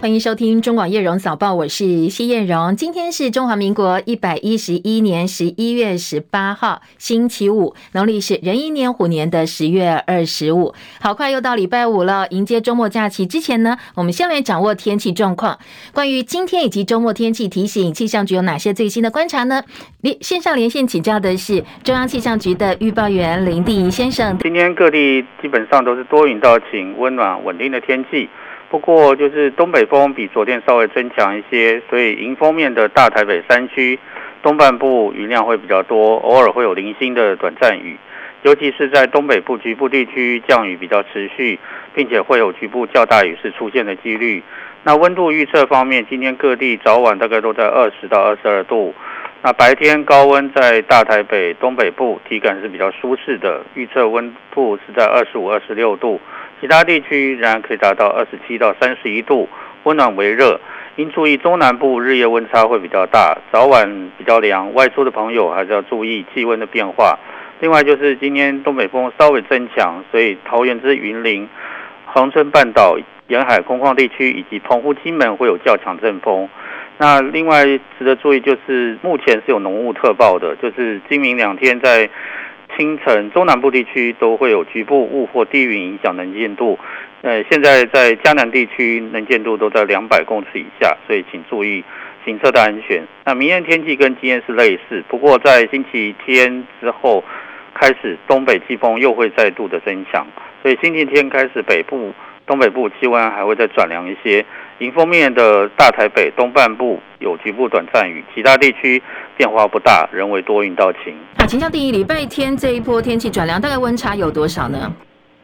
欢迎收听中广叶荣早报，我是谢叶荣。今天是中华民国一百一十一年十一月十八号，星期五，农历是壬寅年虎年的十月二十五。好快又到礼拜五了，迎接周末假期之前呢，我们先来掌握天气状况。关于今天以及周末天气提醒，气象局有哪些最新的观察呢？连线上连线请教的是中央气象局的预报员林定仪先生。今天各地基本上都是多云到晴，温暖稳定的天气。不过，就是东北风比昨天稍微增强一些，所以迎风面的大台北山区东半部云量会比较多，偶尔会有零星的短暂雨，尤其是在东北部局部地区降雨比较持续，并且会有局部较大雨势出现的几率。那温度预测方面，今天各地早晚大概都在二十到二十二度，那白天高温在大台北东北部体感是比较舒适的，预测温度是在二十五、二十六度。其他地区仍然可以达到二十七到三十一度，温暖为热。应注意中南部日夜温差会比较大，早晚比较凉，外出的朋友还是要注意气温的变化。另外就是今天东北风稍微增强，所以桃园之云林、恒春半岛沿海空旷地区以及澎湖、金门会有较强阵风。那另外值得注意就是目前是有浓雾特报的，就是今明两天在。清晨，中南部地区都会有局部雾或低云影响能见度。呃，现在在嘉南地区能见度都在两百公尺以下，所以请注意行车的安全。那明天天气跟今天是类似，不过在星期天之后开始，东北季风又会再度的增强，所以星期天开始北部、东北部气温还会再转凉一些。迎风面的大台北东半部有局部短暂雨，其他地区变化不大，仍为多云到晴。那，请教第一礼拜天这一波天气转凉，大概温差有多少呢？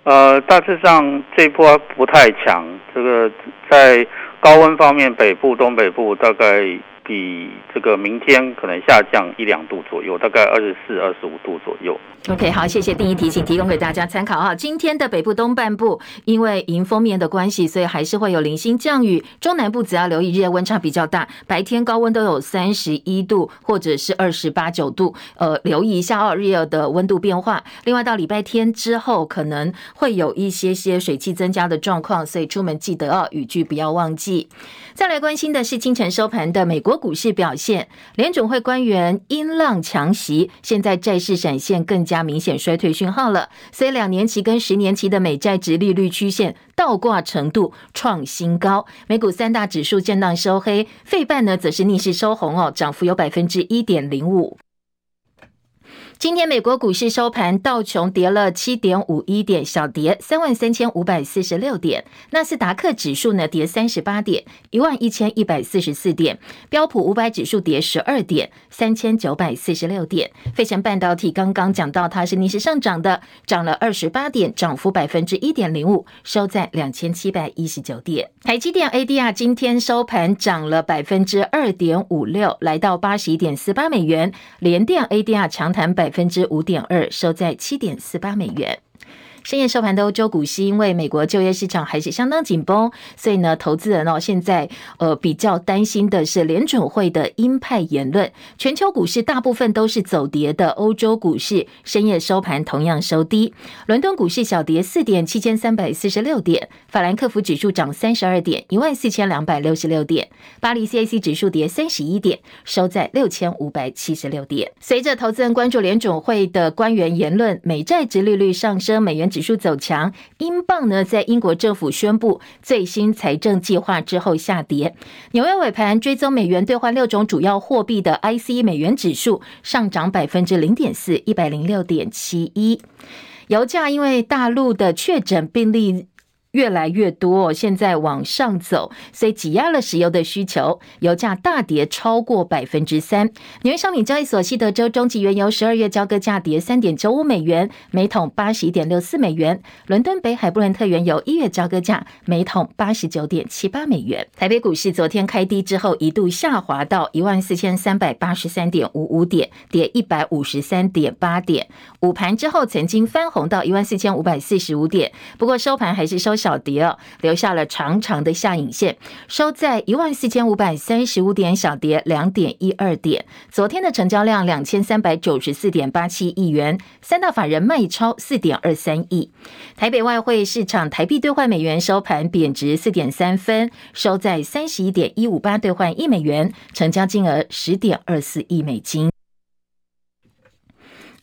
呃，大致上这一波不太强，这个在高温方面，北部、东北部大概。比这个明天可能下降一两度左右，大概二十四、二十五度左右。OK，好，谢谢定仪提醒，提供给大家参考啊。今天的北部东半部因为迎风面的关系，所以还是会有零星降雨。中南部只要留意日夜温差比较大，白天高温都有三十一度或者是二十八九度，呃，留意一下哦，日夜的温度变化。另外到礼拜天之后，可能会有一些些水汽增加的状况，所以出门记得哦，雨具不要忘记。再来关心的是清晨收盘的美国。股市表现，联准会官员音浪强袭，现在债市闪现更加明显衰退讯号了。所以两年期跟十年期的美债殖利率曲线倒挂程度创新高。美股三大指数震荡收黑，费半呢则是逆势收红哦，涨幅有百分之一点零五。今天美国股市收盘，道琼跌了七点五一点，小跌三万三千五百四十六点；纳斯达克指数呢跌三十八点，一万一千一百四十四点；标普五百指数跌十二点，三千九百四十六点。费城半导体刚刚讲到，它是逆势上涨的，涨了二十八点，涨幅百分之一点零五，收在两千七百一十九点。台积电 ADR 今天收盘涨了百分之二点五六，来到八十一点四八美元。联电 ADR 强弹百。百分之五点二，收在七点四八美元。深夜收盘的欧洲股市，因为美国就业市场还是相当紧绷，所以呢，投资人哦现在呃比较担心的是联准会的鹰派言论。全球股市大部分都是走跌的，欧洲股市深夜收盘同样收低。伦敦股市小跌四点，七千三百四十六点；法兰克福指数涨三十二点，一万四千两百六十六点；巴黎 CAC 指数跌三十一点，收在六千五百七十六点。随着投资人关注联准会的官员言论，美债殖利率上升，美元。指数走强，英镑呢在英国政府宣布最新财政计划之后下跌。纽约尾盘追踪美元兑换六种主要货币的 I C 美元指数上涨百分之零点四，一百零六点七一。油价因为大陆的确诊病例。越来越多，现在往上走，所以挤压了石油的需求，油价大跌超过百分之三。纽约商品交易所西德州中级原油十二月交割价跌三点九五美元，每桶八十一点六四美元。伦敦北海布伦特原油一月交割价每桶八十九点七八美元。台北股市昨天开低之后，一度下滑到一万四千三百八十三点五五点，跌一百五十三点八点。午盘之后曾经翻红到一万四千五百四十五点，不过收盘还是收。小跌哦，留下了长长的下影线，收在一万四千五百三十五点，小跌两点一二点。昨天的成交量两千三百九十四点八七亿元，三大法人卖超四点二三亿。台北外汇市场台币兑换美元收盘贬值四点三分，收在三十一点一五八兑换一美元，成交金额十点二四亿美金。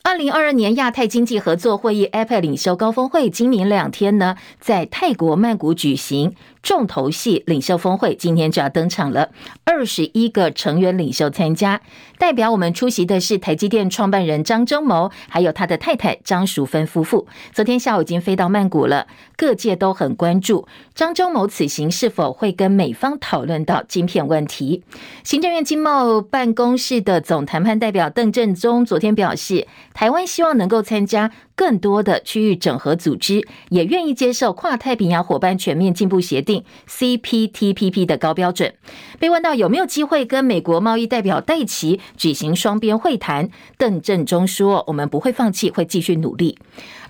二零二二年亚太经济合作会议 （APEC） 领袖高峰会今明两天呢，在泰国曼谷举行。重头戏领袖峰会今天就要登场了，二十一个成员领袖参加，代表我们出席的是台积电创办人张忠谋，还有他的太太张淑芬夫妇。昨天下午已经飞到曼谷了，各界都很关注张忠谋此行是否会跟美方讨论到晶片问题。行政院经贸办公室的总谈判代表邓正中昨天表示，台湾希望能够参加。更多的区域整合组织也愿意接受跨太平洋伙伴全面进步协定 （CPTPP） 的高标准。被问到有没有机会跟美国贸易代表戴奇举行双边会谈，邓正中说：“我们不会放弃，会继续努力。”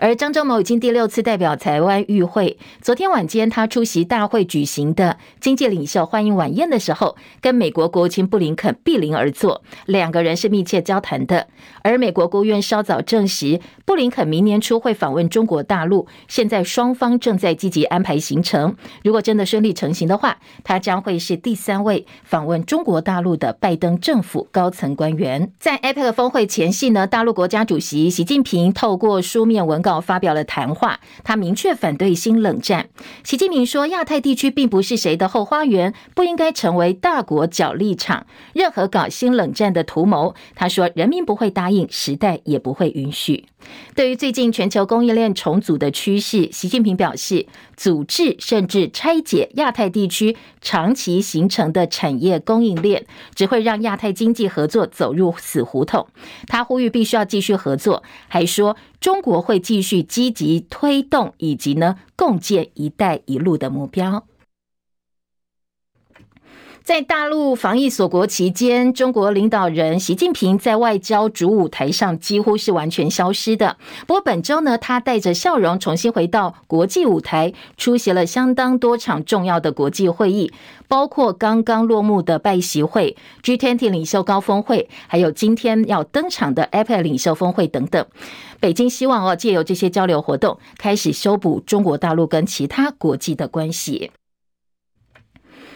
而张忠谋已经第六次代表台湾与会。昨天晚间，他出席大会举行的经济领袖欢迎晚宴的时候，跟美国国务卿布林肯并邻而坐，两个人是密切交谈的。而美国国务院稍早证实，布林肯明年初会访问中国大陆，现在双方正在积极安排行程。如果真的顺利成行的话，他将会是第三位访问中国大陆的拜登政府高层官员。在 APEC 峰会前夕呢，大陆国家主席习近平透过书面文稿发表了谈话，他明确反对新冷战。习近平说，亚太地区并不是谁的后花园，不应该成为大国角力场。任何搞新冷战的图谋，他说，人民不会答应，时代也不会允许。对于最近全球供应链重组的趋势，习近平表示，组织甚至拆解亚太地区长期形成的产业供应链，只会让亚太经济合作走入死胡同。他呼吁必须要继续合作，还说中国会继继续积极推动以及呢共建“一带一路”的目标。在大陆防疫锁国期间，中国领导人习近平在外交主舞台上几乎是完全消失的。不过本周呢，他带着笑容重新回到国际舞台，出席了相当多场重要的国际会议，包括刚刚落幕的拜习会、G20 领袖高峰会，还有今天要登场的 APEC 领袖峰会等等。北京希望哦，借由这些交流活动，开始修补中国大陆跟其他国际的关系。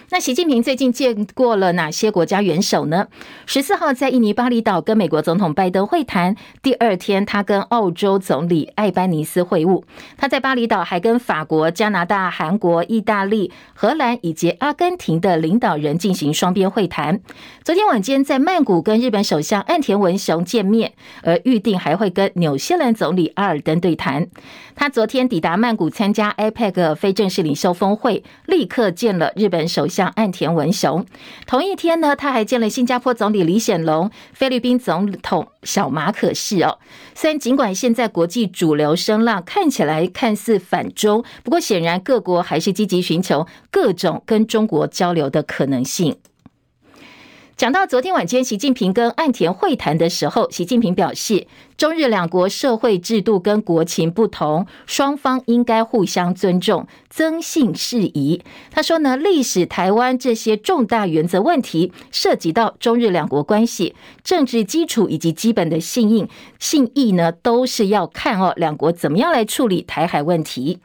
那习近平最近见过了哪些国家元首呢？十四号在印尼巴厘岛跟美国总统拜登会谈，第二天他跟澳洲总理艾班尼斯会晤。他在巴厘岛还跟法国、加拿大、韩国、意大利、荷兰以及阿根廷的领导人进行双边会谈。昨天晚间在曼谷跟日本首相岸田文雄见面，而预定还会跟纽西兰总理阿尔登对谈。他昨天抵达曼谷参加 APEC 非正式领袖峰会，立刻见了日本首相。岸田文雄，同一天呢，他还见了新加坡总理李显龙、菲律宾总统小马可仕哦。虽然尽管现在国际主流声浪看起来看似反中，不过显然各国还是积极寻求各种跟中国交流的可能性。讲到昨天晚间习近平跟岸田会谈的时候，习近平表示，中日两国社会制度跟国情不同，双方应该互相尊重，增信事宜。他说呢，历史、台湾这些重大原则问题，涉及到中日两国关系、政治基础以及基本的信应，信义呢，都是要看哦，两国怎么样来处理台海问题。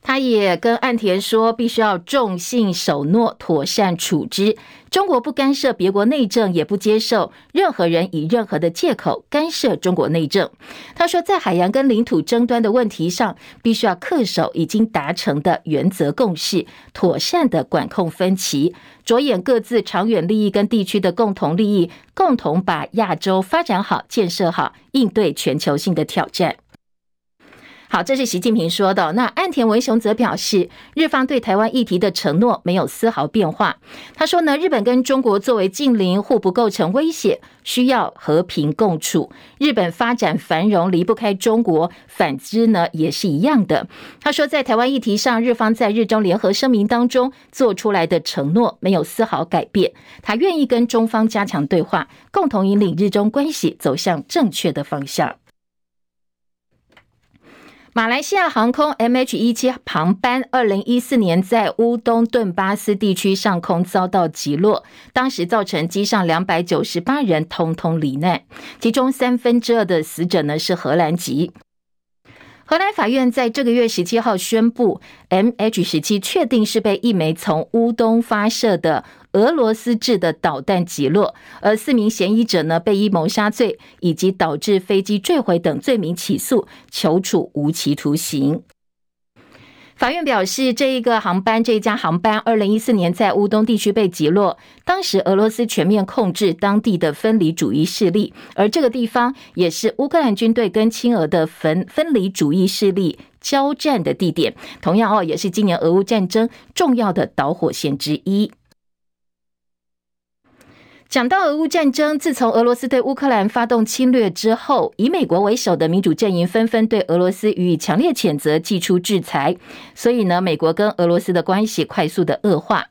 他也跟岸田说，必须要重信守诺，妥善处置。中国不干涉别国内政，也不接受任何人以任何的借口干涉中国内政。他说，在海洋跟领土争端的问题上，必须要恪守已经达成的原则共识，妥善的管控分歧，着眼各自长远利益跟地区的共同利益，共同把亚洲发展好、建设好，应对全球性的挑战。好，这是习近平说的。那岸田文雄则表示，日方对台湾议题的承诺没有丝毫变化。他说呢，日本跟中国作为近邻，互不构成威胁，需要和平共处。日本发展繁荣离不开中国，反之呢也是一样的。他说，在台湾议题上，日方在日中联合声明当中做出来的承诺没有丝毫改变。他愿意跟中方加强对话，共同引领日中关系走向正确的方向。马来西亚航空 MH17 航班二零一四年在乌东顿巴斯地区上空遭到击落，当时造成机上两百九十八人通通罹难，其中三分之二的死者呢是荷兰籍。荷兰法院在这个月十七号宣布，MH17 确定是被一枚从乌东发射的俄罗斯制的导弹击落，而四名嫌疑者呢被以谋杀罪以及导致飞机坠毁等罪名起诉，求处无期徒刑。法院表示，这一个航班，这一架航班，二零一四年在乌东地区被击落。当时俄罗斯全面控制当地的分离主义势力，而这个地方也是乌克兰军队跟亲俄的分分离主义势力交战的地点。同样哦，也是今年俄乌战争重要的导火线之一。讲到俄乌战争，自从俄罗斯对乌克兰发动侵略之后，以美国为首的民主阵营纷纷对俄罗斯予以强烈谴责，祭出制裁。所以呢，美国跟俄罗斯的关系快速的恶化。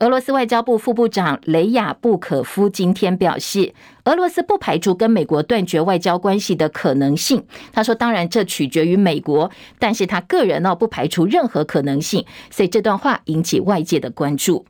俄罗斯外交部副部长雷亚布可夫今天表示，俄罗斯不排除跟美国断绝外交关系的可能性。他说：“当然，这取决于美国，但是他个人呢，不排除任何可能性。”所以这段话引起外界的关注。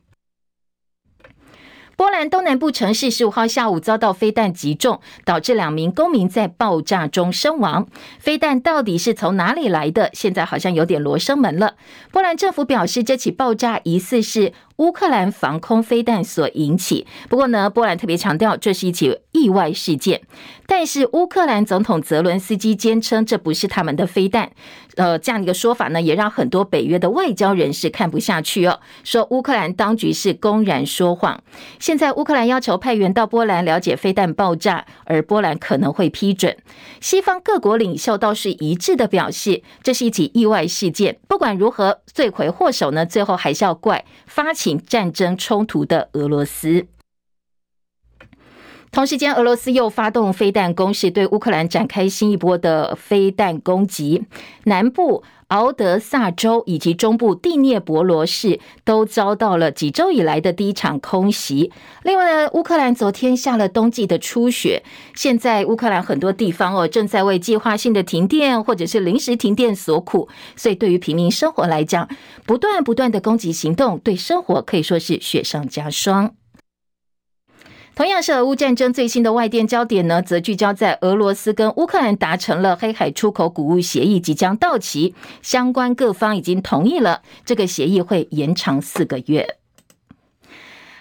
波兰东南部城市十五号下午遭到飞弹击中，导致两名公民在爆炸中身亡。飞弹到底是从哪里来的？现在好像有点罗生门了。波兰政府表示，这起爆炸疑似是乌克兰防空飞弹所引起。不过呢，波兰特别强调这是一起意外事件。但是乌克兰总统泽伦斯基坚称这不是他们的飞弹。呃，这样的一个说法呢，也让很多北约的外交人士看不下去哦，说乌克兰当局是公然说谎。现在乌克兰要求派员到波兰了解飞弹爆炸，而波兰可能会批准。西方各国领袖倒是一致的表示，这是一起意外事件。不管如何，罪魁祸首呢，最后还是要怪发起战争冲突的俄罗斯。同时间，俄罗斯又发动飞弹攻势，对乌克兰展开新一波的飞弹攻击。南部敖德萨州以及中部第聂伯罗市都遭到了几周以来的第一场空袭。另外呢，乌克兰昨天下了冬季的初雪，现在乌克兰很多地方哦正在为计划性的停电或者是临时停电所苦。所以，对于平民生活来讲，不断不断的攻击行动，对生活可以说是雪上加霜。同样是俄乌战争最新的外电焦点呢，则聚焦在俄罗斯跟乌克兰达成了黑海出口谷物协议即将到期，相关各方已经同意了，这个协议会延长四个月。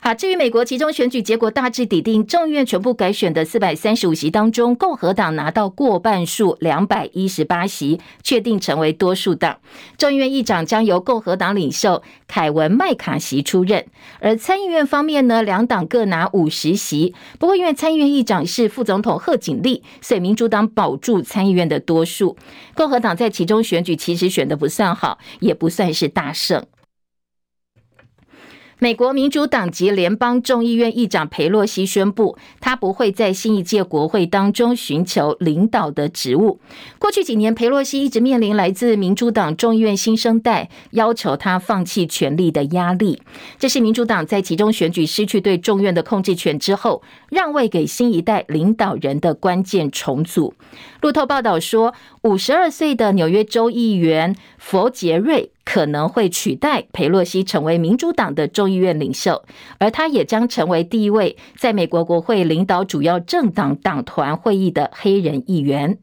好，至于美国其中选举结果大致底定，众议院全部改选的四百三十五席当中，共和党拿到过半数两百一十八席，确定成为多数党。众议院议长将由共和党领袖凯文麦卡锡出任。而参议院方面呢，两党各拿五十席。不过，因为参议院议长是副总统贺锦丽，所以民主党保住参议院的多数。共和党在其中选举其实选的不算好，也不算是大胜。美国民主党籍联邦众议院议长裴洛西宣布，他不会在新一届国会当中寻求领导的职务。过去几年，裴洛西一直面临来自民主党众议院新生代要求他放弃权力的压力。这是民主党在其中选举失去对众院的控制权之后，让位给新一代领导人的关键重组。路透报道说，五十二岁的纽约州议员佛杰瑞。可能会取代佩洛西成为民主党的众议院领袖，而他也将成为第一位在美国国会领导主要政党党团会议的黑人议员。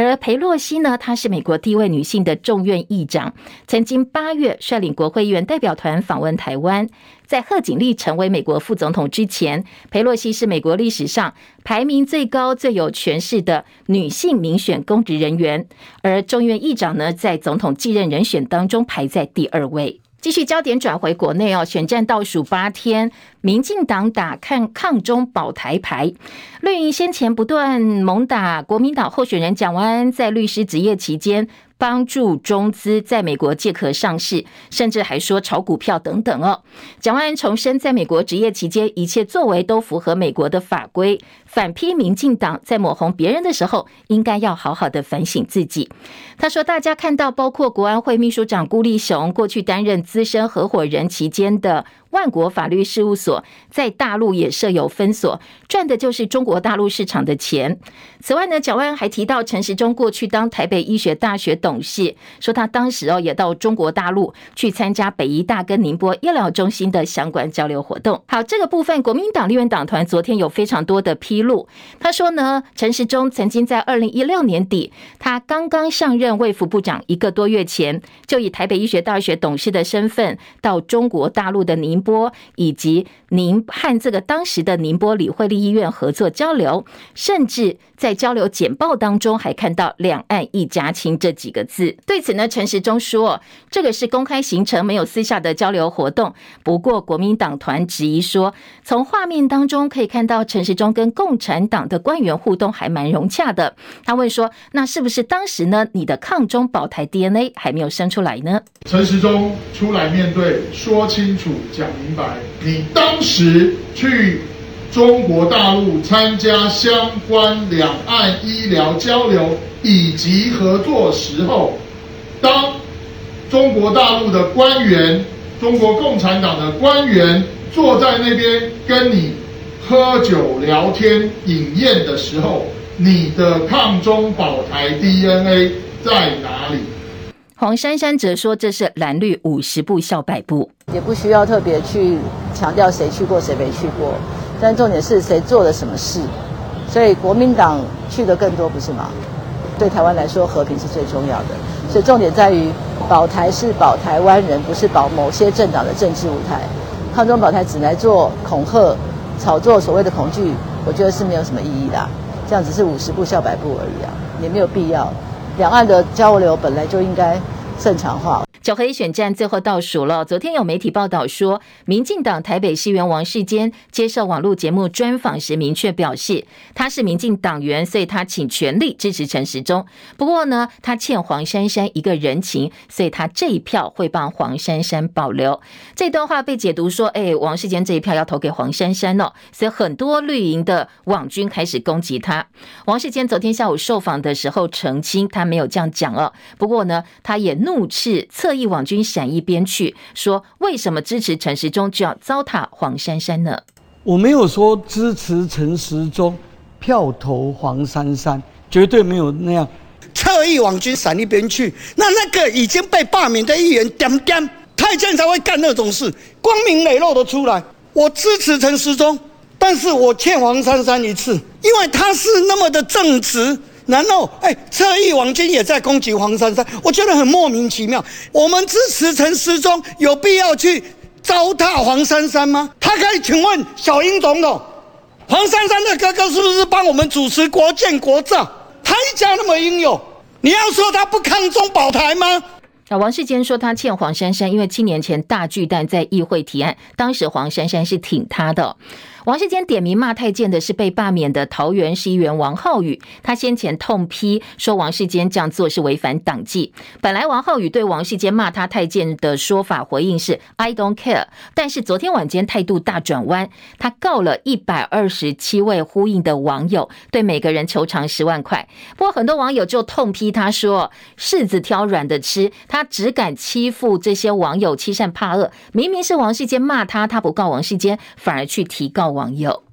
而裴洛西呢，她是美国第一位女性的众院议长，曾经八月率领国会议员代表团访问台湾。在贺锦丽成为美国副总统之前，裴洛西是美国历史上排名最高、最有权势的女性民选公职人员。而众院议长呢，在总统继任人选当中排在第二位。继续焦点转回国内哦，选战倒数八天，民进党打抗抗中保台牌，绿营先前不断猛打国民党候选人蒋万安在律师执业期间。帮助中资在美国借壳上市，甚至还说炒股票等等哦。蒋万安重申，在美国执业期间，一切作为都符合美国的法规，反批民进党在抹红别人的时候，应该要好好的反省自己。他说，大家看到包括国安会秘书长辜立雄过去担任资深合伙人期间的万国法律事务所，在大陆也设有分所，赚的就是中国大陆市场的钱。此外呢，蒋万安还提到陈时中过去当台北医学大学董董事，说他当时哦也到中国大陆去参加北医大跟宁波医疗中心的相关交流活动。好，这个部分国民党立院党团昨天有非常多的披露，他说呢，陈时中曾经在二零一六年底，他刚刚上任卫福部长一个多月前，就以台北医学大学董事的身份到中国大陆的宁波以及宁和这个当时的宁波李惠利医院合作交流，甚至在交流简报当中还看到“两岸一家亲”这几个字。对此呢，陈时中说，这个是公开行程，没有私下的交流活动。不过，国民党团质疑说，从画面当中可以看到陈时中跟共产党的官员互动还蛮融洽的。他问说，那是不是当时呢，你的抗中保台 DNA 还没有生出来呢？陈时中出来面对，说清楚，讲明白，你当时去。中国大陆参加相关两岸医疗交流以及合作时候，当中国大陆的官员、中国共产党的官员坐在那边跟你喝酒聊天饮宴的时候，你的抗中保台 DNA 在哪里？黄珊珊则说：“这是蓝绿五十步笑百步，也不需要特别去强调谁去过谁没去过。”但重点是谁做了什么事，所以国民党去的更多，不是吗？对台湾来说，和平是最重要的。所以重点在于保台是保台湾人，不是保某些政党的政治舞台。抗中保台只来做恐吓、炒作所谓的恐惧，我觉得是没有什么意义的。这样只是五十步笑百步而已啊，也没有必要。两岸的交流本来就应该正常化。九合一选战最后倒数了。昨天有媒体报道说，民进党台北市议员王世坚接受网络节目专访时，明确表示他是民进党员，所以他请全力支持陈时中。不过呢，他欠黄珊珊一个人情，所以他这一票会帮黄珊珊保留。这段话被解读说，哎，王世坚这一票要投给黄珊珊哦，所以很多绿营的网军开始攻击他。王世坚昨天下午受访的时候澄清，他没有这样讲哦。不过呢，他也怒斥侧。一网军闪一边去，说为什么支持陈时中就要糟蹋黄珊珊呢？我没有说支持陈时中票投黄珊珊，绝对没有那样。侧翼网军闪一边去，那那个已经被罢免的议员点点太监才会干那种事，光明磊落的出来。我支持陈时中，但是我欠黄珊珊一次，因为他是那么的正直。然后，哎，侧翼王军也在攻击黄珊珊，我觉得很莫名其妙。我们支持陈时中，有必要去糟蹋黄珊珊吗？他可以请问小英总统，黄珊珊的哥哥是不是帮我们主持国建国造？他一家那么英勇，你要说他不抗中保台吗？那王世坚说他欠黄珊珊，因为七年前大巨蛋在议会提案，当时黄珊珊是挺他的。王世坚点名骂太监的是被罢免的桃园市议员王浩宇，他先前痛批说王世坚这样做是违反党纪。本来王浩宇对王世坚骂他太监的说法回应是 I don't care，但是昨天晚间态度大转弯，他告了一百二十七位呼应的网友，对每个人求偿十万块。不过很多网友就痛批他说柿子挑软的吃，他只敢欺负这些网友欺善怕恶，明明是王世坚骂他，他不告王世坚，反而去提告。网友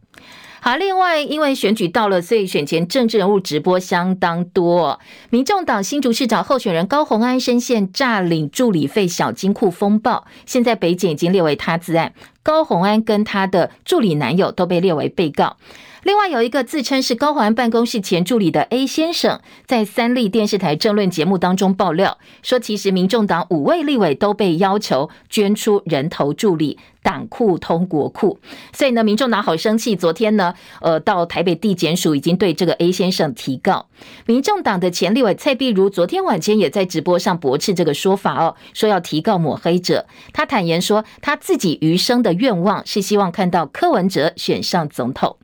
好，另外因为选举到了，所以选前政治人物直播相当多。民众党新竹市长候选人高虹安深陷诈领助理费小金库风暴，现在北检已经列为他自案，高虹安跟他的助理男友都被列为被告。另外有一个自称是高虹安办公室前助理的 A 先生，在三立电视台政论节目当中爆料说，其实民众党五位立委都被要求捐出人头助理，党库通国库，所以呢，民众党好生气。昨天呢，呃，到台北地检署已经对这个 A 先生提告。民众党的前立委蔡壁如昨天晚间也在直播上驳斥这个说法哦，说要提告抹黑者。他坦言说，他自己余生的愿望是希望看到柯文哲选上总统。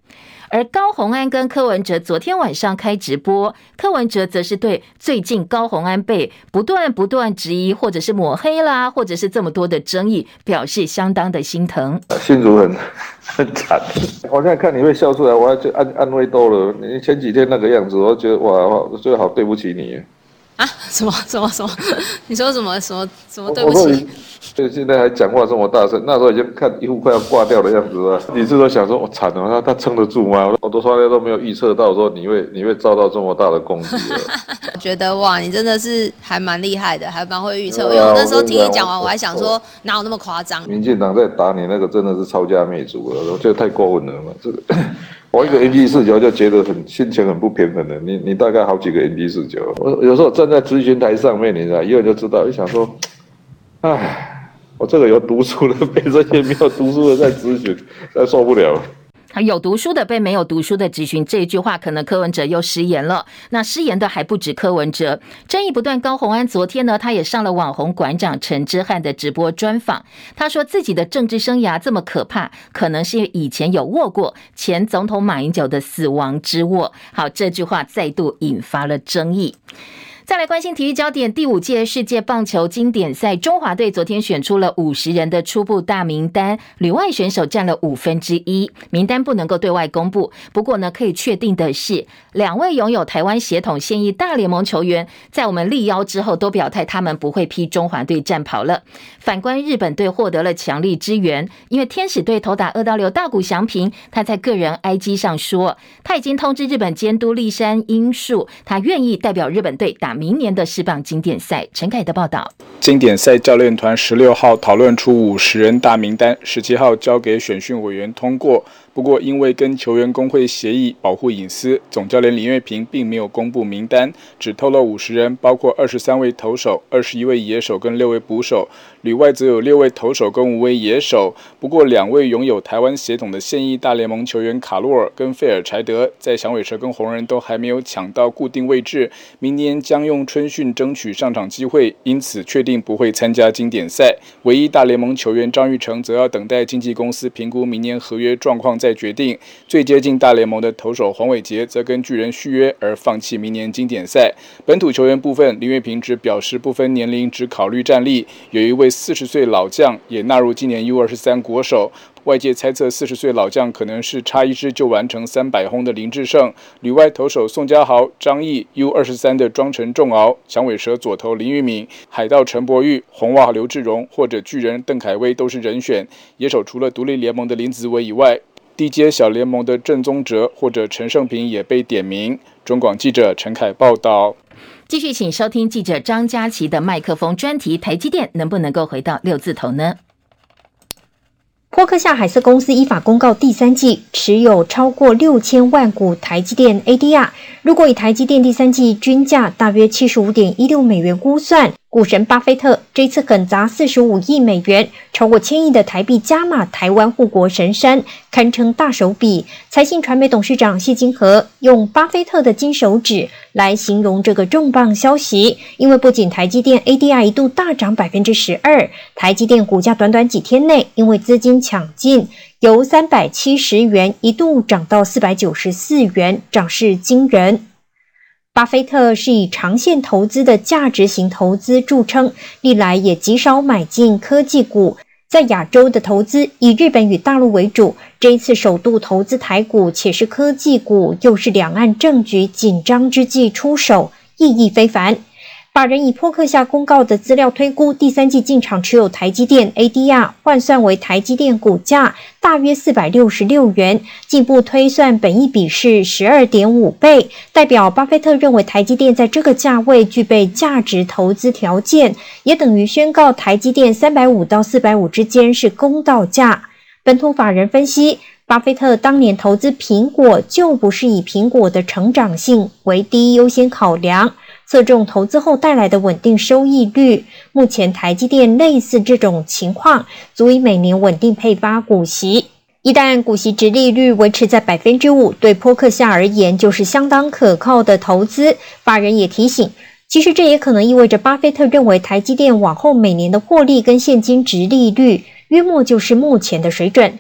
而高虹安跟柯文哲昨天晚上开直播，柯文哲则是对最近高虹安被不断不断质疑，或者是抹黑啦，或者是这么多的争议，表示相当的心疼。心如很 很惨，我现在看你会笑出来，我要就安安慰多了。你前几天那个样子，我觉得哇，我觉得好对不起你。啊？什么什么什么？你说什么什么什么？对不起。对现在还讲话这么大声，那时候已经看一副快要挂掉的样子了。你是说想说，我惨了，他他撑得住吗？我都从来都没有预测到说你会你会遭到这么大的攻击。我 觉得哇，你真的是还蛮厉害的，还蛮会预测。因为我那时候听你讲完，我还想说哪有那么夸张？民进党在打你那个真的是抄家灭族了，我觉得太过分了嘛。这个我一个 NG 视角就觉得很心情很不平衡的。你你大概好几个 NG 视角，我有时候站在咨询台上面，你知道，一眼就知道，就想说，唉。我这个有读书的被这些没有读书的在咨询，再受不了。有读书的被没有读书的质询，这一句话可能柯文哲又失言了。那失言的还不止柯文哲，争议不断。高虹安昨天呢，他也上了网红馆长陈之汉的直播专访。他说自己的政治生涯这么可怕，可能是以前有握过前总统马英九的死亡之握。好，这句话再度引发了争议。再来关心体育焦点，第五届世界棒球经典赛，中华队昨天选出了五十人的初步大名单，旅外选手占了五分之一，名单不能够对外公布。不过呢，可以确定的是，两位拥有台湾血统现役大联盟球员，在我们力邀之后，都表态他们不会披中华队战袍了。反观日本队获得了强力支援，因为天使队投打二刀流大谷翔平，他在个人 IG 上说，他已经通知日本监督立山英树，他愿意代表日本队打。明年的世棒经典赛，陈凯的报道。经典赛教练团十六号讨论出五十人大名单，十七号交给选训委员通过。不过，因为跟球员工会协议保护隐私，总教练林岳平并没有公布名单，只透露五十人，包括二十三位投手、二十一位野手跟六位捕手。里外则有六位投手跟五位野手。不过，两位拥有台湾血统的现役大联盟球员卡洛尔跟费尔柴德，在响尾蛇跟红人都还没有抢到固定位置，明年将用春训争取上场机会，因此确定不会参加经典赛。唯一大联盟球员张玉成则要等待经纪公司评估明年合约状况。再决定最接近大联盟的投手黄伟杰，则跟巨人续约而放弃明年经典赛。本土球员部分，林岳平只表示不分年龄，只考虑战力。有一位四十岁老将也纳入今年 U 二十三国手。外界猜测四十岁老将可能是差一支就完成三百轰的林志胜。旅外投手宋家豪、张毅 U 二十三的庄陈仲敖、响尾蛇左投林玉敏、海盗陈柏宇、红袜刘志荣或者巨人邓凯威都是人选。野手除了独立联盟的林子伟以外。低阶小联盟的郑宗哲或者陈胜平也被点名。中广记者陈凯报道。继续，请收听记者张佳琪的麦克风专题：台积电能不能够回到六字头呢？波克夏海瑟公司依法公告，第三季持有超过六千万股台积电 ADR。如果以台积电第三季均价大约七十五点一六美元估算。股神巴菲特这次狠砸四十五亿美元，超过千亿的台币加码台湾护国神山，堪称大手笔。财信传媒董事长谢金河用巴菲特的金手指来形容这个重磅消息，因为不仅台积电 ADR 一度大涨百分之十二，台积电股价短短几天内因为资金抢进，由三百七十元一度涨到四百九十四元，涨势惊人。巴菲特是以长线投资的价值型投资著称，历来也极少买进科技股。在亚洲的投资以日本与大陆为主，这一次首度投资台股，且是科技股，又是两岸政局紧张之际出手，意义非凡。法人以波克下公告的资料推估，第三季进场持有台积电 ADR 换算为台积电股价大约四百六十六元，进一步推算本益比是十二点五倍，代表巴菲特认为台积电在这个价位具备价值投资条件，也等于宣告台积电三百五到四百五之间是公道价。本土法人分析，巴菲特当年投资苹果就不是以苹果的成长性为第一优先考量。侧重投资后带来的稳定收益率，目前台积电类似这种情况，足以每年稳定配发股息。一旦股息殖利率维持在百分之五，对波克夏而言就是相当可靠的投资。法人也提醒，其实这也可能意味着巴菲特认为台积电往后每年的获利跟现金殖利率约莫就是目前的水准。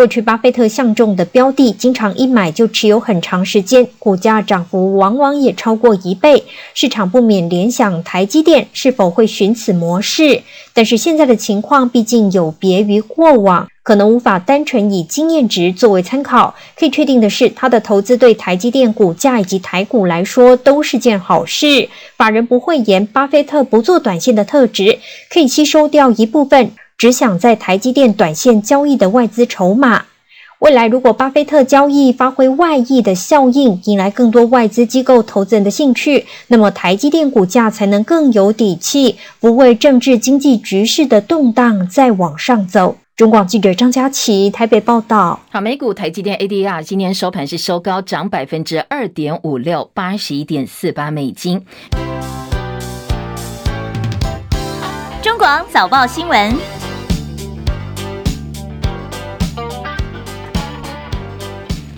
过去巴菲特相中的标的，经常一买就持有很长时间，股价涨幅往往也超过一倍。市场不免联想台积电是否会循此模式，但是现在的情况毕竟有别于过往。可能无法单纯以经验值作为参考。可以确定的是，他的投资对台积电股价以及台股来说都是件好事。法人不会言巴菲特不做短线的特质，可以吸收掉一部分只想在台积电短线交易的外资筹码。未来如果巴菲特交易发挥外溢的效应，引来更多外资机构投资人的兴趣，那么台积电股价才能更有底气，不为政治经济局势的动荡再往上走。中广记者张佳琪台北报道。好，美股台积电 ADR 今天收盘是收高，涨百分之二点五六，八十一点四八美金。中广早报新闻。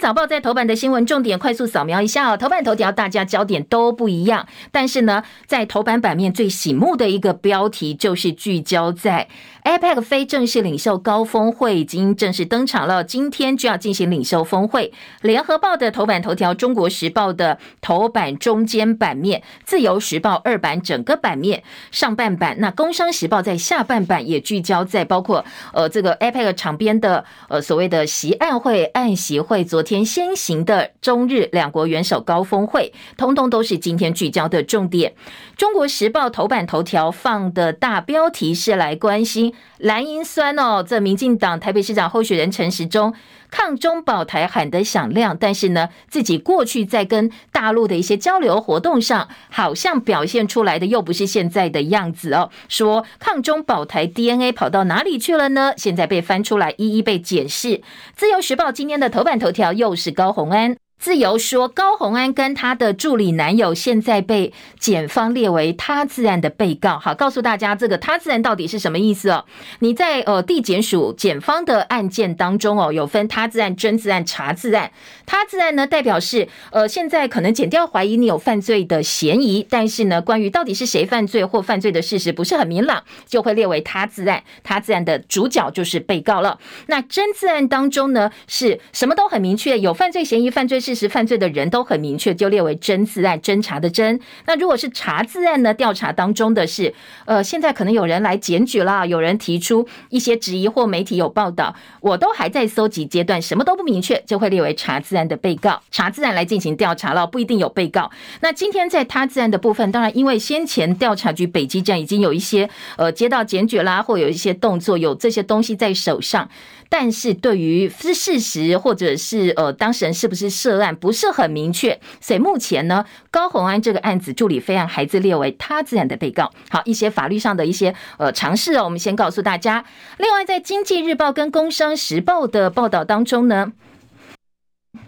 早报在头版的新闻重点，快速扫描一下哦。头版头条大家焦点都不一样，但是呢，在头版版面最醒目的一个标题就是聚焦在。APEC 非正式领袖高峰会已经正式登场了，今天就要进行领袖峰会。联合报的头版头条，中国时报的头版中间版面，自由时报二版整个版面上半版，那工商时报在下半版也聚焦在包括呃这个 APEC 场边的呃所谓的习案会、案习会，昨天先行的中日两国元首高峰会，通通都是今天聚焦的重点。中国时报头版头条放的大标题是来关心。蓝银酸哦，这民进党台北市长候选人陈时中抗中保台喊得响亮，但是呢，自己过去在跟大陆的一些交流活动上，好像表现出来的又不是现在的样子哦。说抗中保台 DNA 跑到哪里去了呢？现在被翻出来，一一被解释。自由时报今天的头版头条又是高虹安。自由说，高虹安跟他的助理男友现在被检方列为他自然的被告。好，告诉大家这个他自然到底是什么意思哦？你在呃地检署检方的案件当中哦，有分他自然、真自然、查自然。他自然呢，代表是呃现在可能检调怀疑你有犯罪的嫌疑，但是呢，关于到底是谁犯罪或犯罪的事实不是很明朗，就会列为他自然。他自然的主角就是被告了。那真自然当中呢，是什么都很明确，有犯罪嫌疑、犯罪事。事实犯罪的人都很明确，就列为侦自案，侦查的侦。那如果是查自案呢？调查当中的是，呃，现在可能有人来检举啦，有人提出一些质疑，或媒体有报道，我都还在搜集阶段，什么都不明确，就会列为查自案的被告，查自案来进行调查了，不一定有被告。那今天在他自案的部分，当然因为先前调查局北基站已经有一些呃接到检举啦，或有一些动作，有这些东西在手上。但是对于是事实或者是呃当事人是不是涉案不是很明确，所以目前呢，高红安这个案子助理非让孩子列为他自然的被告。好，一些法律上的一些呃尝试哦，我们先告诉大家。另外，在经济日报跟工商时报的报道当中呢。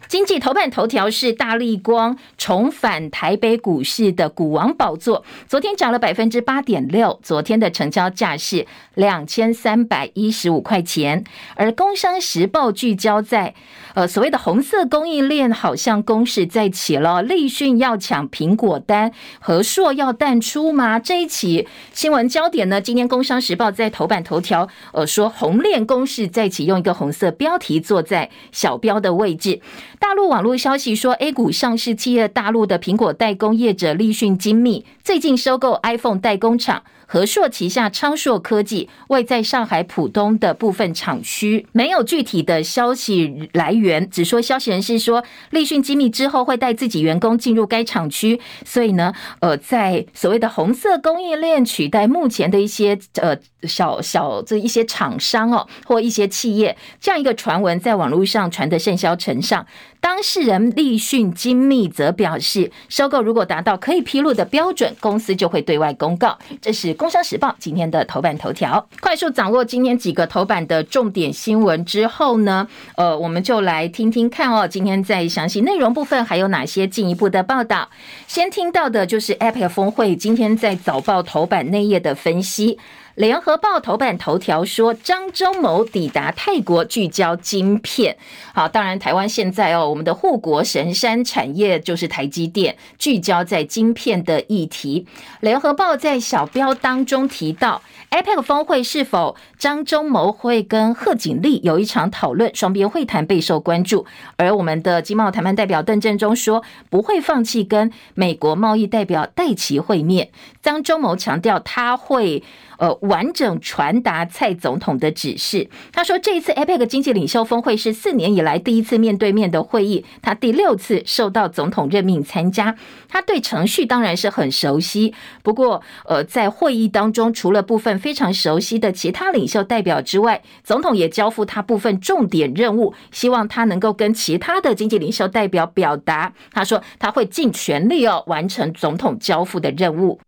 经济头版头条是大立光重返台北股市的股王宝座，昨天涨了百分之八点六，昨天的成交价是两千三百一十五块钱。而工商时报聚焦在，呃，所谓的红色供应链好像攻势再起了，立讯要抢苹果单，和硕要淡出吗？这一起新闻焦点呢？今天工商时报在头版头条，呃，说红链攻势再起，用一个红色标题坐在小标的位置。大陆网络消息说，A 股上市企业大陆的苹果代工业者立讯精密最近收购 iPhone 代工厂。和硕旗下昌硕科技位在上海浦东的部分厂区，没有具体的消息来源，只说消息人士说，立讯精密之后会带自己员工进入该厂区，所以呢，呃，在所谓的红色供应链取代目前的一些呃小小这一些厂商哦，或一些企业，这样一个传闻在网络上传得甚嚣尘上。当事人立讯精密则表示，收购如果达到可以披露的标准，公司就会对外公告。这是《工商时报》今天的头版头条。快速掌握今天几个头版的重点新闻之后呢，呃，我们就来听听看哦，今天在详细内容部分还有哪些进一步的报道。先听到的就是 Apple 峰会，今天在早报头版内页的分析。联合报头版头条说，张忠谋抵达泰国，聚焦晶片。好，当然台湾现在哦，我们的护国神山产业就是台积电，聚焦在晶片的议题。联合报在小标当中提到，APEC 峰会是否张忠谋会跟贺锦丽有一场讨论，双边会谈备受关注。而我们的经贸谈判代表邓正中说，不会放弃跟美国贸易代表戴琪会面。张忠谋强调，他会。呃，完整传达蔡总统的指示。他说，这一次 APEC 经济领袖峰会是四年以来第一次面对面的会议，他第六次受到总统任命参加。他对程序当然是很熟悉，不过，呃，在会议当中，除了部分非常熟悉的其他领袖代表之外，总统也交付他部分重点任务，希望他能够跟其他的经济领袖代表表达。他说，他会尽全力哦，完成总统交付的任务。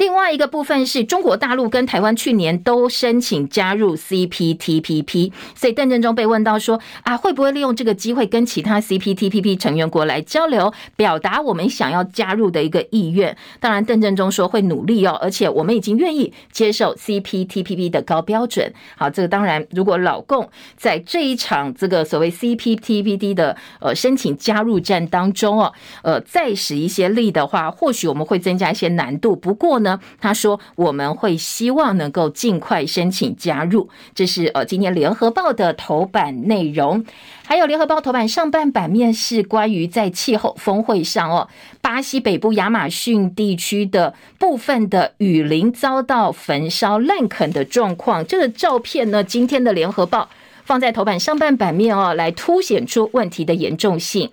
另外一个部分是中国大陆跟台湾去年都申请加入 CPTPP，所以邓正中被问到说啊，会不会利用这个机会跟其他 CPTPP 成员国来交流，表达我们想要加入的一个意愿？当然，邓正中说会努力哦，而且我们已经愿意接受 CPTPP 的高标准。好，这个当然，如果老共在这一场这个所谓 CPTPP 的呃申请加入战当中哦，呃再使一些力的话，或许我们会增加一些难度。不过呢。他说：“我们会希望能够尽快申请加入。”这是呃，今天联合报的头版内容。还有联合报头版上半版面是关于在气候峰会上哦，巴西北部亚马逊地区的部分的雨林遭到焚烧滥垦的状况。这个照片呢，今天的联合报放在头版上半版面哦，来凸显出问题的严重性。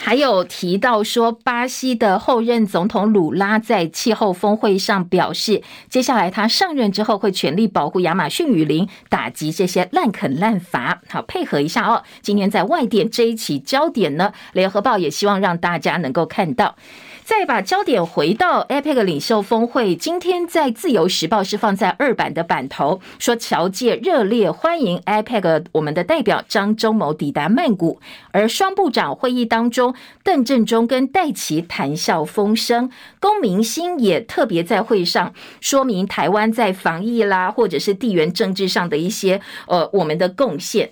还有提到说，巴西的后任总统鲁拉在气候峰会上表示，接下来他上任之后会全力保护亚马逊雨林，打击这些滥垦滥伐。好，配合一下哦。今天在外电这一期焦点呢，联合报也希望让大家能够看到。再把焦点回到 APEC 领袖峰会，今天在自由时报是放在二版的版头，说侨界热烈欢迎 APEC 我们的代表张忠谋抵达曼谷，而双部长会议当中，邓正中跟戴琪谈笑风生，龚明鑫也特别在会上说明台湾在防疫啦，或者是地缘政治上的一些呃我们的贡献。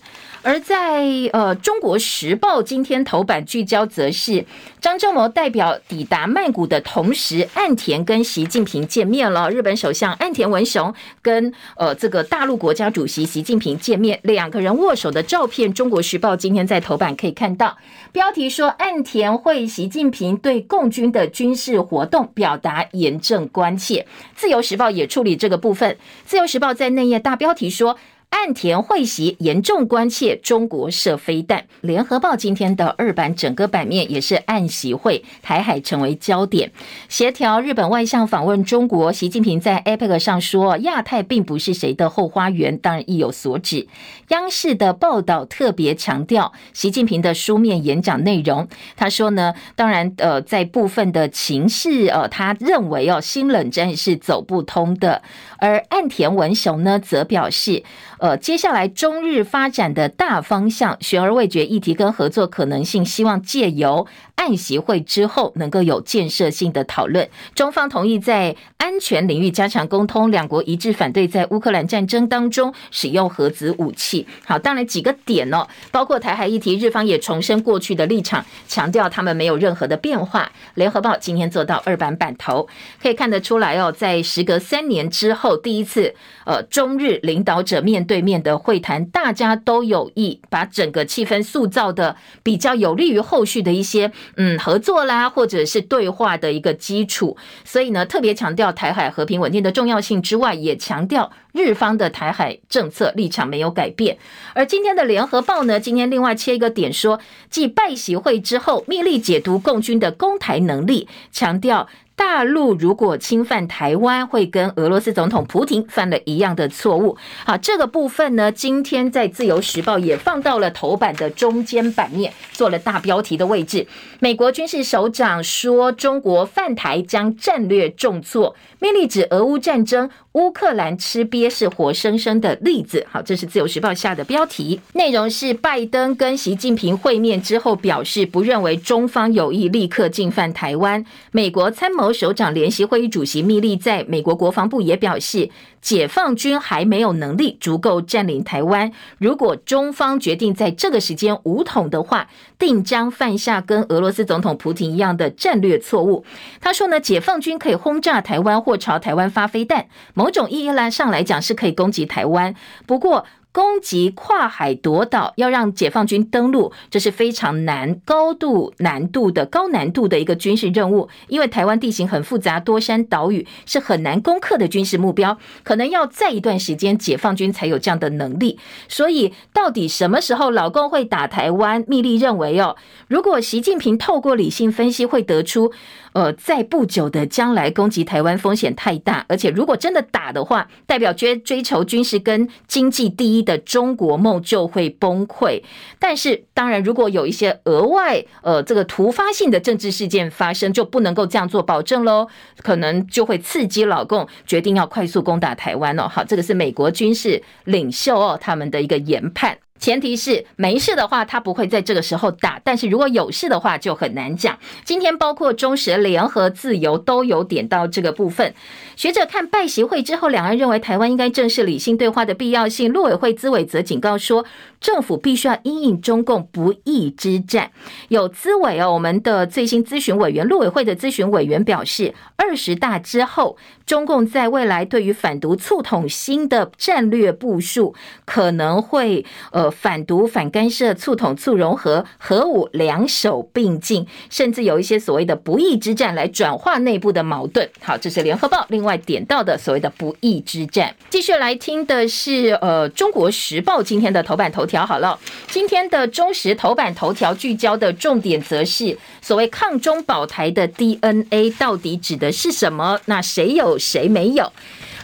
而在呃，《中国时报》今天头版聚焦，则是张忠谋代表抵达曼谷的同时，岸田跟习近平见面了。日本首相岸田文雄跟呃这个大陆国家主席习近平见面，两个人握手的照片，《中国时报》今天在头版可以看到，标题说岸田会习近平对共军的军事活动表达严正关切，《自由时报》也处理这个部分，《自由时报》在内页大标题说。岸田会席严重关切中国射飞弹。联合报今天的二版整个版面也是岸习会，台海成为焦点。协调日本外相访问中国，习近平在 APEC 上说，亚太并不是谁的后花园，当然意有所指。央视的报道特别强调习近平的书面演讲内容，他说呢，当然呃，在部分的情势呃，他认为哦，新冷战是走不通的。而岸田文雄呢，则表示。呃，接下来中日发展的大方向，悬而未决议题跟合作可能性，希望借由岸习会之后能够有建设性的讨论。中方同意在安全领域加强沟通，两国一致反对在乌克兰战争当中使用核子武器。好，当然几个点哦，包括台海议题，日方也重申过去的立场，强调他们没有任何的变化。联合报今天做到二版版头，可以看得出来哦，在时隔三年之后，第一次呃中日领导者面对面的会谈，大家都有意把整个气氛塑造的比较有利于后续的一些嗯合作啦，或者是对话的一个基础。所以呢，特别强调台海和平稳定的重要性之外，也强调日方的台海政策立场没有改变。而今天的联合报呢，今天另外切一个点说，继拜习会之后，密力解读共军的攻台能力，强调。大陆如果侵犯台湾，会跟俄罗斯总统普丁犯了一样的错误。好，这个部分呢，今天在自由时报也放到了头版的中间版面，做了大标题的位置。美国军事首长说，中国犯台将战略重挫，命令指俄乌战争。乌克兰吃鳖是活生生的例子。好，这是自由时报下的标题，内容是拜登跟习近平会面之后表示，不认为中方有意立刻进犯台湾。美国参谋首长联席会议主席密利在美国国防部也表示，解放军还没有能力足够占领台湾。如果中方决定在这个时间武统的话，定将犯下跟俄罗斯总统普京一样的战略错误。他说呢，解放军可以轰炸台湾或朝台湾发飞弹，某种意义上来讲是可以攻击台湾。不过，攻击跨海夺岛，要让解放军登陆，这是非常难、高度难度的高难度的一个军事任务。因为台湾地形很复杂，多山岛屿是很难攻克的军事目标，可能要再一段时间，解放军才有这样的能力。所以，到底什么时候老共会打台湾？密利认为哦，如果习近平透过理性分析，会得出。呃，在不久的将来攻击台湾风险太大，而且如果真的打的话，代表追追求军事跟经济第一的中国梦就会崩溃。但是，当然，如果有一些额外呃这个突发性的政治事件发生，就不能够这样做保证喽，可能就会刺激老共决定要快速攻打台湾哦。好，这个是美国军事领袖哦他们的一个研判。前提是没事的话，他不会在这个时候打；但是如果有事的话，就很难讲。今天包括中时、联合、自由都有点到这个部分。学者看拜习会之后，两岸认为台湾应该正视理性对话的必要性。陆委会资委则警告说，政府必须要因应中共不义之战。有资委哦，我们的最新咨询委员，陆委会的咨询委员表示，二十大之后，中共在未来对于反独促统新的战略部署，可能会呃反独、反干涉、促统、促融合、核武两手并进，甚至有一些所谓的不义之战来转化内部的矛盾。好，这是联合报另外点到的所谓的不义之战。继续来听的是呃《中国时报》今天的头版头条。好了，今天的中时头版头条聚焦的重点，则是所谓抗中保台的 DNA 到底指的是什么？那谁有谁没有？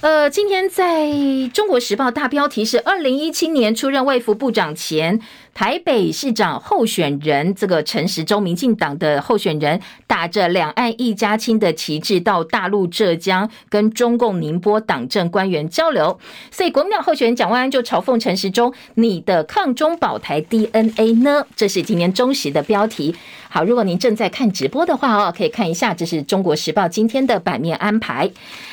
呃，今天在中国时报大标题是：二零一七年出任卫福部长前。台北市长候选人这个陈时中，民进党的候选人，打着两岸一家亲的旗帜到大陆浙江跟中共宁波党政官员交流，所以国民党候选人蒋万安就嘲讽陈时中：“你的抗中保台 DNA 呢？”这是今天中时的标题。好，如果您正在看直播的话哦，可以看一下，这是中国时报今天的版面安排。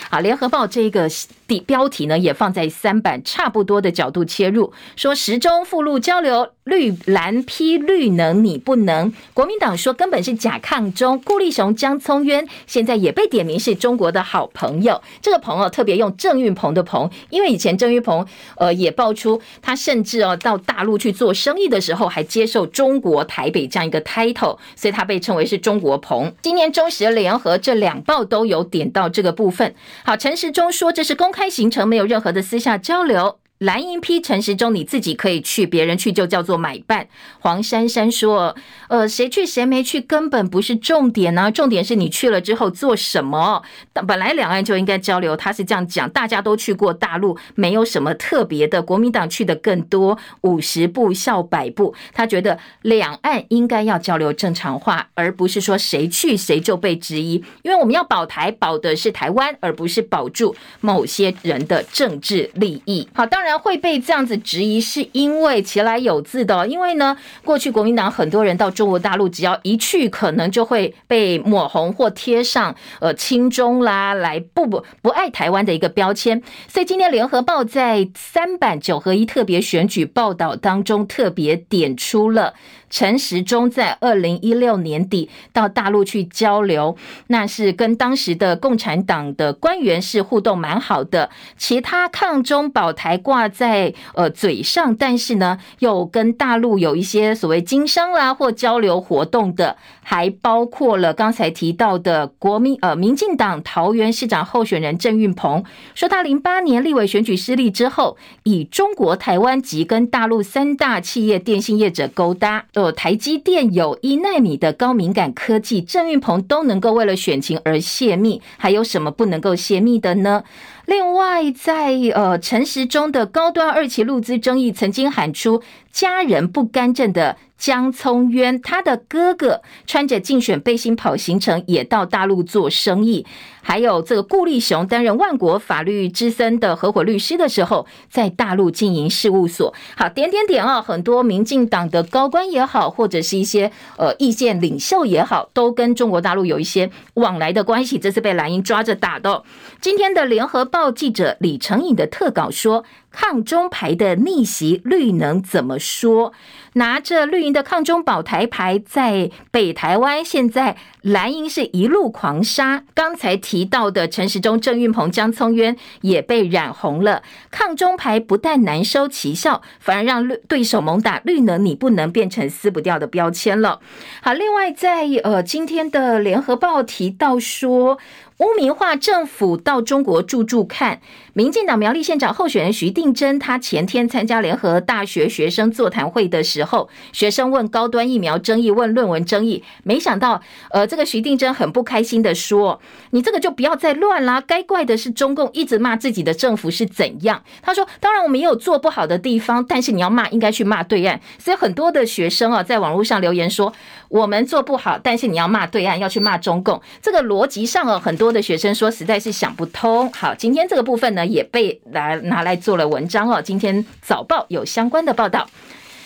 好，联合报这个的标题呢，也放在三版，差不多的角度切入，说时中赴陆交流。绿蓝批绿能你不能，国民党说根本是假抗中。顾立雄、江聪渊现在也被点名是中国的好朋友。这个朋友特别用郑运鹏的鹏，因为以前郑运鹏呃也爆出他甚至哦到大陆去做生意的时候还接受中国台北这样一个 title，所以他被称为是中国鹏。今年中时联合这两报都有点到这个部分。好，陈时中说这是公开行程，没有任何的私下交流。蓝营批陈时中，你自己可以去，别人去就叫做买办。黄珊珊说：“呃，谁去谁没去根本不是重点呢、重点是你去了之后做什么。本来两岸就应该交流，他是这样讲，大家都去过大陆，没有什么特别的。国民党去的更多，五十步笑百步。他觉得两岸应该要交流正常化，而不是说谁去谁就被质疑。因为我们要保台，保的是台湾，而不是保住某些人的政治利益。好，当然。”会被这样子质疑，是因为其来有自的。因为呢，过去国民党很多人到中国大陆，只要一去，可能就会被抹红或贴上呃亲中啦，来不不不爱台湾的一个标签。所以今天联合报在三版九合一特别选举报道当中，特别点出了。陈时中在二零一六年底到大陆去交流，那是跟当时的共产党的官员是互动蛮好的。其他抗中保台挂在呃嘴上，但是呢又跟大陆有一些所谓经商啦或交流活动的，还包括了刚才提到的国民呃民进党桃园市长候选人郑运鹏，说他零八年立委选举失利之后，以中国台湾及跟大陆三大企业电信业者勾搭。有台积电有一纳米的高敏感科技，郑运鹏都能够为了选情而泄密，还有什么不能够泄密的呢？另外，在呃陈时中的高端二期陆资争议，曾经喊出家人不干政的江聪渊，他的哥哥穿着竞选背心跑行程，也到大陆做生意。还有这个顾立雄担任万国法律之森的合伙律师的时候，在大陆经营事务所。好，点点点啊，很多民进党的高官也好，或者是一些呃意见领袖也好，都跟中国大陆有一些往来的关系。这次被蓝营抓着打的。今天的联合报记者李成颖的特稿说。抗中牌的逆袭，绿能怎么说？拿着绿营的抗中保台牌，在北台湾，现在蓝营是一路狂杀。刚才提到的陈时中、郑运鹏、江聪渊也被染红了。抗中牌不但难收奇效，反而让对手猛打绿能，你不能变成撕不掉的标签了。好，另外在呃今天的联合报提到说。污名化政府到中国住住看，民进党苗栗县长候选人徐定祯，他前天参加联合大学学生座谈会的时候，学生问高端疫苗争议，问论文争议，没想到，呃，这个徐定祯很不开心的说：“你这个就不要再乱啦，该怪的是中共一直骂自己的政府是怎样。”他说：“当然我们也有做不好的地方，但是你要骂，应该去骂对岸。”所以很多的学生啊，在网络上留言说：“我们做不好，但是你要骂对岸，要去骂中共。”这个逻辑上啊，很多。的学生说实在是想不通。好，今天这个部分呢也被来拿来做了文章哦。今天早报有相关的报道。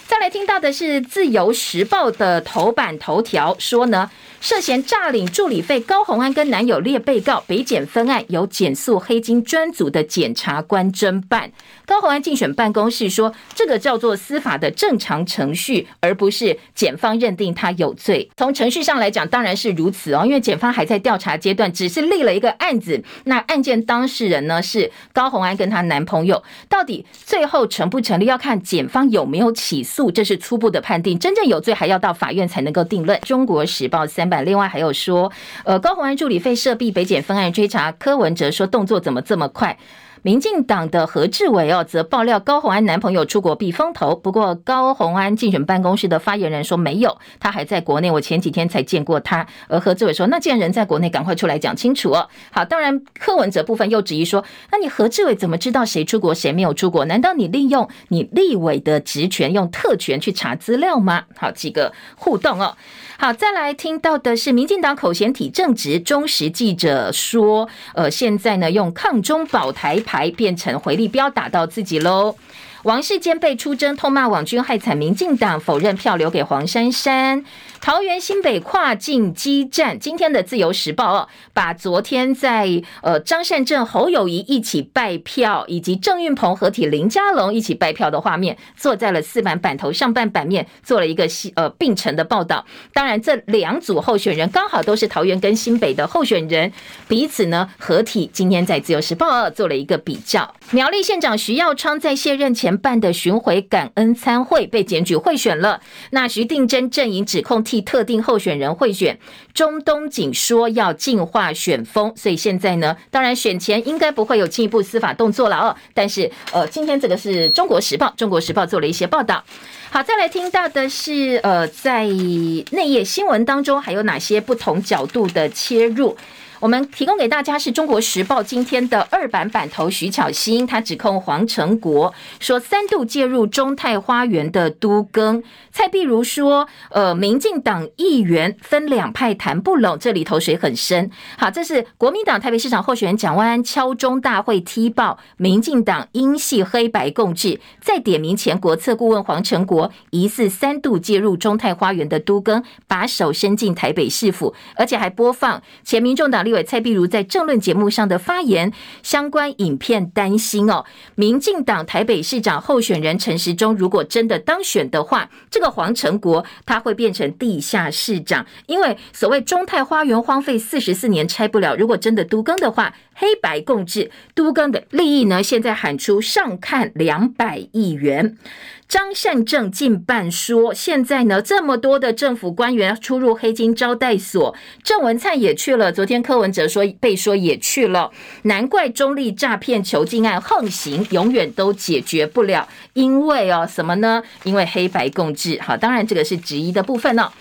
再来听到的是《自由时报》的头版头条说呢。涉嫌诈领助理费，高虹安跟男友列被告，北检分案由检肃黑金专组的检察官侦办。高虹安竞选办公室说，这个叫做司法的正常程序，而不是检方认定他有罪。从程序上来讲，当然是如此哦，因为检方还在调查阶段，只是立了一个案子。那案件当事人呢是高虹安跟她男朋友，到底最后成不成立，要看检方有没有起诉，诉这是初步的判定。真正有罪还要到法院才能够定论。中国时报三版。另外还有说，呃，高鸿安助理费涉弊，北检分案追查，柯文哲说动作怎么这么快？民进党的何志伟哦，则爆料高虹安男朋友出国避风头。不过高虹安竞选办公室的发言人说没有，他还在国内。我前几天才见过他。而何志伟说，那既然人在国内，赶快出来讲清楚哦。好，当然柯文哲部分又质疑说，那你何志伟怎么知道谁出国谁没有出国？难道你利用你立委的职权，用特权去查资料吗？好，几个互动哦。好，再来听到的是民进党口嫌体正直，忠实记者说，呃，现在呢用抗中保台牌变成回力镖打到自己喽。王世坚被出征，痛骂网军害惨民进党，否认票留给黄珊珊。桃园新北跨境激战，今天的自由时报哦，把昨天在呃张善政、侯友谊一起拜票，以及郑运鹏合体林佳龙一起拜票的画面，坐在了四版版头上半版面，做了一个呃并陈的报道。当然，这两组候选人刚好都是桃园跟新北的候选人，彼此呢合体。今天在自由时报二做了一个比较。苗栗县长徐耀昌在卸任前办的巡回感恩餐会被检举贿选了，那徐定真阵营指控。替特定候选人贿选，中东锦说要净化选风，所以现在呢，当然选前应该不会有进一步司法动作了哦。但是，呃，今天这个是中国时报，中国时报做了一些报道。好，再来听到的是，呃，在内页新闻当中还有哪些不同角度的切入？我们提供给大家是中国时报今天的二版版头，徐巧芯他指控黄成国说三度介入中泰花园的都更，蔡壁如说，呃，民进党议员分两派谈不拢，这里头水很深。好，这是国民党台北市长候选人蒋万安敲钟大会踢爆民进党英系黑白共治，再点名前国策顾问黄成国疑似三度介入中泰花园的都更，把手伸进台北市府，而且还播放前民众党立。对蔡碧如在政论节目上的发言，相关影片担心哦，民进党台北市长候选人陈时中如果真的当选的话，这个黄成国他会变成地下市长，因为所谓中泰花园荒废四十四年拆不了，如果真的都更的话，黑白共治都更的利益呢，现在喊出上看两百亿元。张善政近半说，现在呢这么多的政府官员出入黑金招待所，郑文灿也去了。昨天柯文哲说被说也去了，难怪中立诈骗囚禁案横行，永远都解决不了。因为哦什么呢？因为黑白共治。好，当然这个是质疑的部分呢、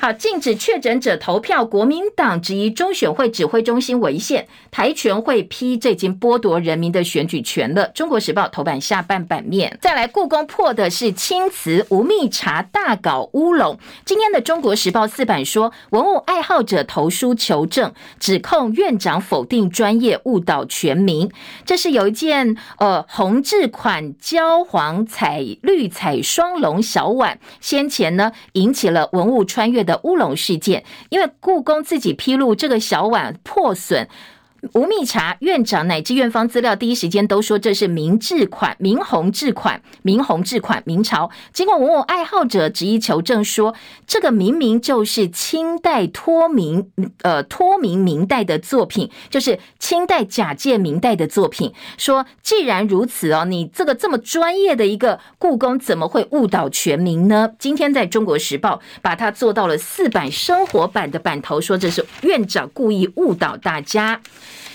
好，禁止确诊者投票，国民党质疑中选会指挥中心违宪，台全会批这已经剥夺人民的选举权了。中国时报头版下半版面，再来故宫破的是青瓷无蜜茶大搞乌龙。今天的中国时报四版说，文物爱好者投书求证，指控院长否定专业，误导全民。这是有一件呃红质款焦黄彩绿彩双龙小碗，先前呢引起了文物穿越的乌龙事件，因为故宫自己披露这个小碗破损。无蜜茶院长乃至院方资料第一时间都说这是明制款、明弘制款、明弘制款、明朝。经过文物爱好者执意求证说，这个明明就是清代脱明呃脱明明代的作品，就是清代假借明代的作品。说既然如此哦，你这个这么专业的一个故宫，怎么会误导全民呢？今天在中国时报把它做到了四版生活版的版头，说这是院长故意误导大家。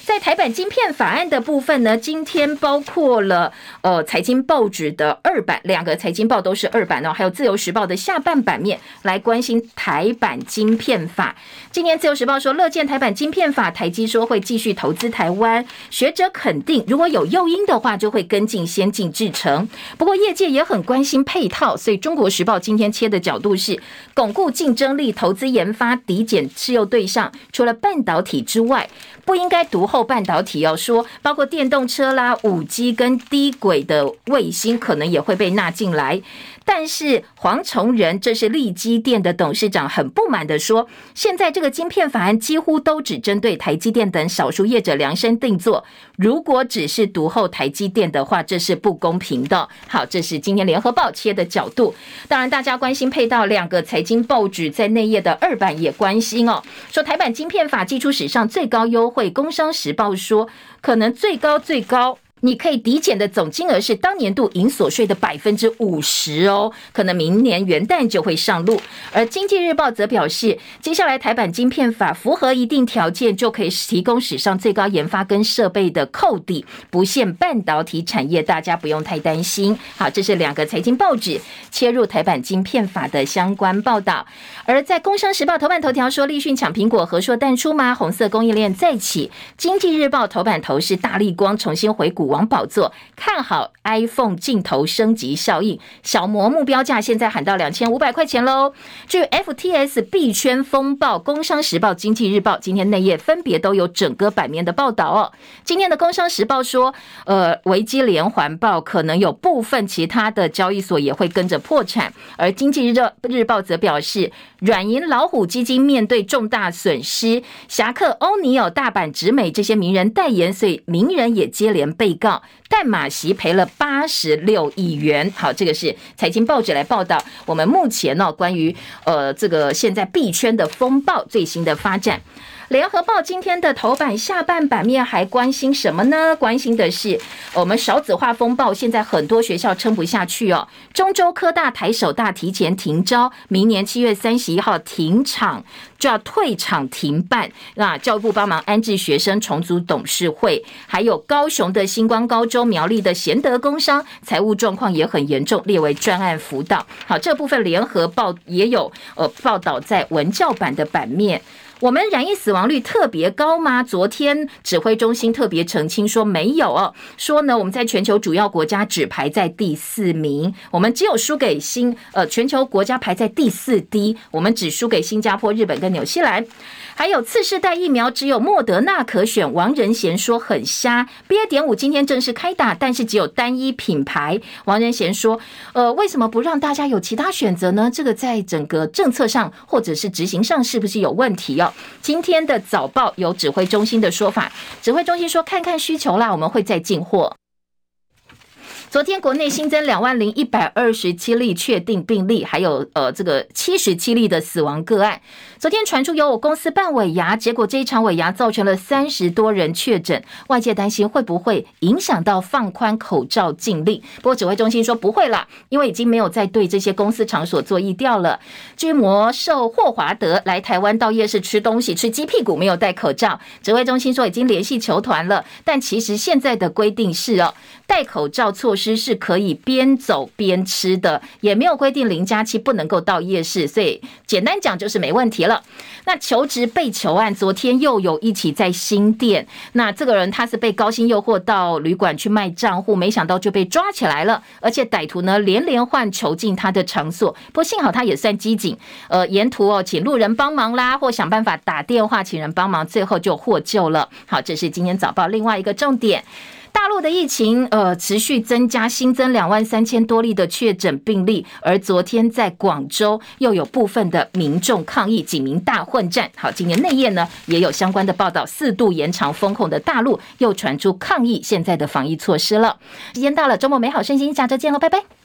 在台版晶片法案的部分呢，今天包括了呃财经报纸的二版，两个财经报都是二版哦，还有自由时报的下半版面来关心台版晶片法。今年自由时报说乐见台版晶片法，台积说会继续投资台湾，学者肯定如果有诱因的话，就会跟进先进制程。不过业界也很关心配套，所以中国时报今天切的角度是巩固竞争力，投资研发抵减持有对象，除了半导体之外。不应该独后半导体，要说包括电动车啦、五 G 跟低轨的卫星，可能也会被纳进来。但是黄崇仁，这是力基电的董事长，很不满的说：“现在这个晶片法案几乎都只针对台积电等少数业者量身定做。如果只是独后台积电的话，这是不公平的。”好，这是今天联合报切的角度。当然，大家关心配到两个财经报纸在内页的二版也关心哦，说台版晶片法祭出史上最高优惠，工商时报说可能最高最高。你可以抵减的总金额是当年度营所税的百分之五十哦，可能明年元旦就会上路。而经济日报则表示，接下来台版晶片法符合一定条件，就可以提供史上最高研发跟设备的扣抵，不限半导体产业，大家不用太担心。好，这是两个财经报纸切入台版晶片法的相关报道。而在工商时报头版头条说，立讯抢苹果，和硕淡出吗？红色供应链再起。经济日报头版头是大立光重新回股。王宝座看好 iPhone 镜头升级效应，小摩目标价现在喊到两千五百块钱喽。至于 FTS 币圈风暴，工商时报、经济日报今天内页分别都有整个版面的报道哦。今天的工商时报说，呃，危机连环爆，可能有部分其他的交易所也会跟着破产。而经济日日报则表示，软银老虎基金面对重大损失，侠客欧尼尔、大阪直美这些名人代言，所以名人也接连被。告但马席赔了八十六亿元。好，这个是财经报纸来报道我们目前呢关于呃这个现在币圈的风暴最新的发展。联合报今天的头版下半版面还关心什么呢？关心的是我们少子化风暴，现在很多学校撑不下去哦。中州科大、台首大提前停招，明年七月三十一号停场就要退场停办。那教育部帮忙安置学生，重组董事会，还有高雄的星光高中、苗栗的贤德工商，财务状况也很严重，列为专案辅导。好，这部分联合报也有呃报道在文教版的版面。我们染疫死亡率特别高吗？昨天指挥中心特别澄清说没有哦，说呢我们在全球主要国家只排在第四名，我们只有输给新呃全球国家排在第四低，我们只输给新加坡、日本跟纽西兰。还有次世代疫苗只有莫德纳可选，王仁贤说很瞎。BA. 点五今天正式开打，但是只有单一品牌。王仁贤说，呃，为什么不让大家有其他选择呢？这个在整个政策上或者是执行上是不是有问题哦？今天的早报有指挥中心的说法，指挥中心说看看需求啦，我们会再进货。昨天国内新增两万零一百二十七例确定病例，还有呃这个七十七例的死亡个案。昨天传出有我公司办尾牙，结果这一场尾牙造成了三十多人确诊，外界担心会不会影响到放宽口罩禁令。不过指挥中心说不会啦，因为已经没有再对这些公司场所做疫调了。至于魔兽霍华德来台湾到夜市吃东西，吃鸡屁股没有戴口罩，指挥中心说已经联系球团了，但其实现在的规定是哦，戴口罩措施。施是可以边走边吃的，也没有规定零加七不能够到夜市，所以简单讲就是没问题了。那求职被囚案，昨天又有一起在新店，那这个人他是被高薪诱惑到旅馆去卖账户，没想到就被抓起来了，而且歹徒呢连连换囚禁他的场所，不过幸好他也算机警，呃，沿途哦请路人帮忙啦，或想办法打电话请人帮忙，最后就获救了。好，这是今天早报另外一个重点。大陆的疫情呃持续增加，新增两万三千多例的确诊病例，而昨天在广州又有部分的民众抗议，警民大混战。好，今年内页呢也有相关的报道，四度延长封控的大陆又传出抗议现在的防疫措施了。时间到了，周末美好身心，下周见喽，拜拜。